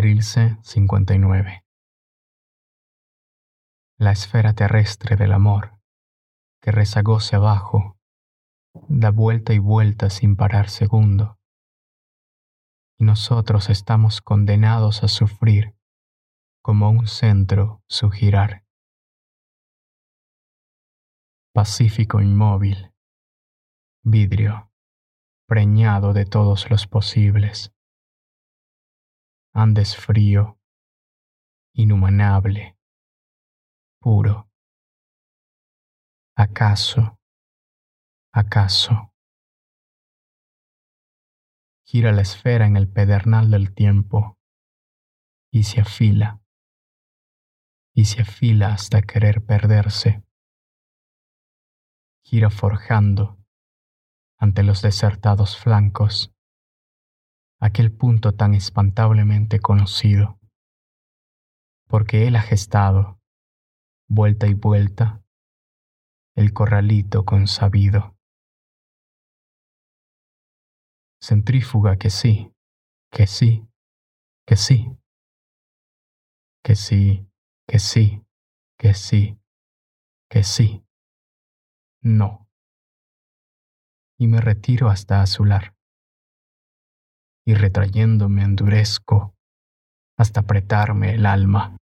Trilce 59 La esfera terrestre del amor, que rezagóse abajo, da vuelta y vuelta sin parar segundo, y nosotros estamos condenados a sufrir como un centro su girar. Pacífico inmóvil, vidrio, preñado de todos los posibles Andes frío, inhumanable, puro. ¿Acaso? ¿Acaso? Gira la esfera en el pedernal del tiempo y se afila, y se afila hasta querer perderse. Gira forjando ante los desertados flancos aquel punto tan espantablemente conocido, porque él ha gestado, vuelta y vuelta, el corralito consabido. Centrífuga que sí, que sí, que sí, que sí, que sí, que sí, que sí, no. Y me retiro hasta azular y retrayéndome endurezco hasta apretarme el alma.